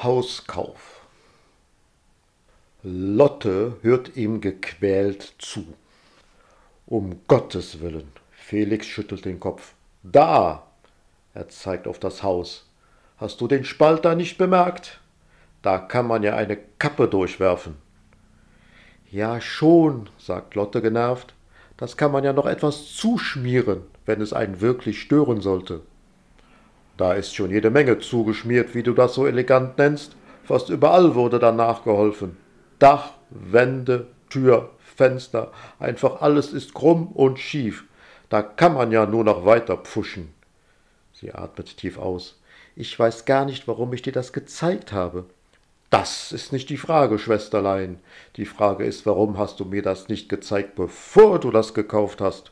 Hauskauf. Lotte hört ihm gequält zu. Um Gottes willen. Felix schüttelt den Kopf. Da! Er zeigt auf das Haus. Hast du den Spalt da nicht bemerkt? Da kann man ja eine Kappe durchwerfen. Ja, schon, sagt Lotte genervt. Das kann man ja noch etwas zuschmieren, wenn es einen wirklich stören sollte. Da ist schon jede Menge zugeschmiert, wie du das so elegant nennst. Fast überall wurde dann nachgeholfen. Dach, Wände, Tür, Fenster, einfach alles ist krumm und schief. Da kann man ja nur noch weiter pfuschen. Sie atmet tief aus. Ich weiß gar nicht, warum ich dir das gezeigt habe. Das ist nicht die Frage, Schwesterlein. Die Frage ist, warum hast du mir das nicht gezeigt, bevor du das gekauft hast?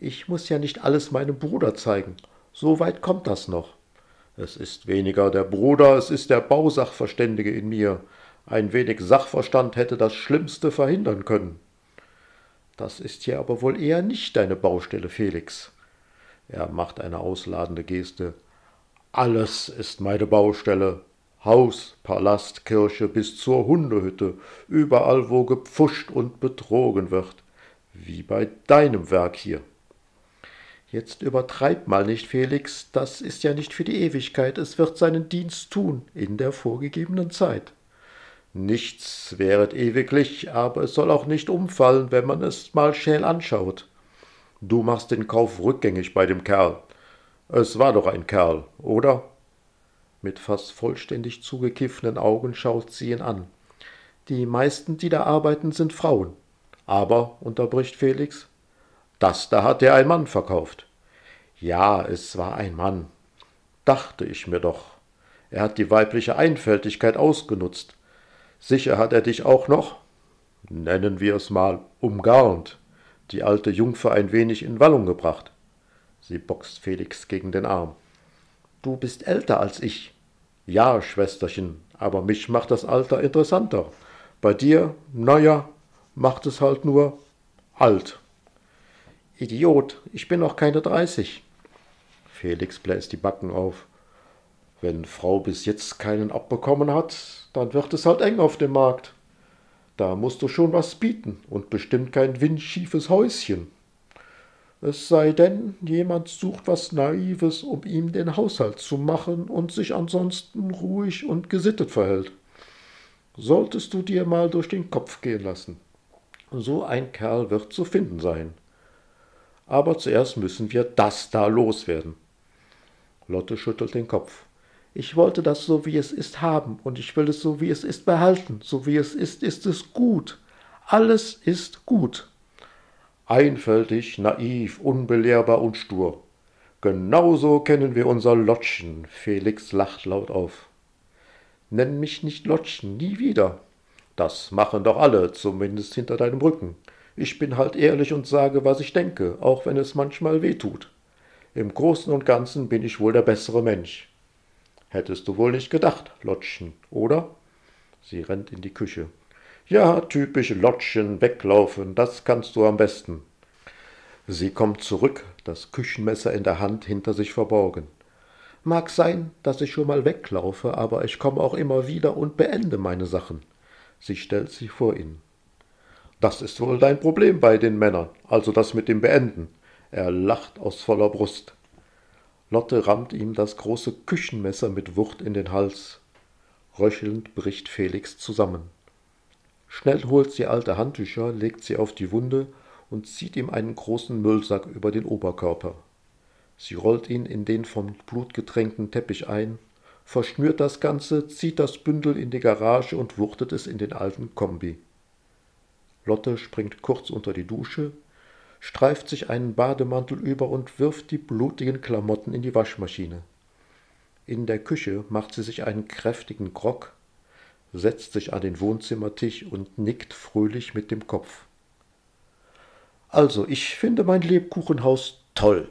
Ich muss ja nicht alles meinem Bruder zeigen. So weit kommt das noch. Es ist weniger der Bruder, es ist der Bausachverständige in mir. Ein wenig Sachverstand hätte das Schlimmste verhindern können. Das ist ja aber wohl eher nicht deine Baustelle, Felix. Er macht eine ausladende Geste. Alles ist meine Baustelle. Haus, Palast, Kirche bis zur Hundehütte, überall, wo gepfuscht und betrogen wird, wie bei deinem Werk hier. Jetzt übertreib mal nicht, Felix, das ist ja nicht für die Ewigkeit, es wird seinen Dienst tun in der vorgegebenen Zeit. Nichts wäret ewiglich, aber es soll auch nicht umfallen, wenn man es mal schäl anschaut. Du machst den Kauf rückgängig bei dem Kerl. Es war doch ein Kerl, oder? Mit fast vollständig zugekiffenen Augen schaut sie ihn an. Die meisten, die da arbeiten, sind Frauen. Aber, unterbricht Felix, das da hat dir ein Mann verkauft. Ja, es war ein Mann. Dachte ich mir doch. Er hat die weibliche Einfältigkeit ausgenutzt. Sicher hat er dich auch noch, nennen wir es mal, umgarnt, die alte Jungfer ein wenig in Wallung gebracht. Sie boxt Felix gegen den Arm. Du bist älter als ich. Ja, Schwesterchen, aber mich macht das Alter interessanter. Bei dir, na ja, macht es halt nur alt. Idiot, ich bin noch keine dreißig. Felix bläst die Backen auf. Wenn Frau bis jetzt keinen abbekommen hat, dann wird es halt eng auf dem Markt. Da musst du schon was bieten und bestimmt kein windschiefes Häuschen. Es sei denn, jemand sucht was Naives, um ihm den Haushalt zu machen und sich ansonsten ruhig und gesittet verhält. Solltest du dir mal durch den Kopf gehen lassen. So ein Kerl wird zu finden sein aber zuerst müssen wir das da loswerden. Lotte schüttelt den Kopf. Ich wollte das so wie es ist haben, und ich will es so wie es ist behalten. So wie es ist, ist es gut. Alles ist gut. Einfältig, naiv, unbelehrbar und stur. Genauso kennen wir unser Lottchen. Felix lacht laut auf. Nenn mich nicht Lottchen, nie wieder. Das machen doch alle, zumindest hinter deinem Rücken. Ich bin halt ehrlich und sage, was ich denke, auch wenn es manchmal weh tut. Im Großen und Ganzen bin ich wohl der bessere Mensch. Hättest du wohl nicht gedacht, Lottchen, oder? Sie rennt in die Küche. Ja, typisch Lottchen, weglaufen, das kannst du am besten. Sie kommt zurück, das Küchenmesser in der Hand hinter sich verborgen. Mag sein, dass ich schon mal weglaufe, aber ich komme auch immer wieder und beende meine Sachen. Sie stellt sich vor ihn. Das ist wohl dein Problem bei den Männern, also das mit dem Beenden. Er lacht aus voller Brust. Lotte rammt ihm das große Küchenmesser mit Wucht in den Hals. Röchelnd bricht Felix zusammen. Schnell holt sie alte Handtücher, legt sie auf die Wunde und zieht ihm einen großen Müllsack über den Oberkörper. Sie rollt ihn in den vom Blut getränkten Teppich ein, verschnürt das Ganze, zieht das Bündel in die Garage und wuchtet es in den alten Kombi. Lotte springt kurz unter die Dusche, streift sich einen Bademantel über und wirft die blutigen Klamotten in die Waschmaschine. In der Küche macht sie sich einen kräftigen Grog, setzt sich an den Wohnzimmertisch und nickt fröhlich mit dem Kopf. Also, ich finde mein Lebkuchenhaus toll.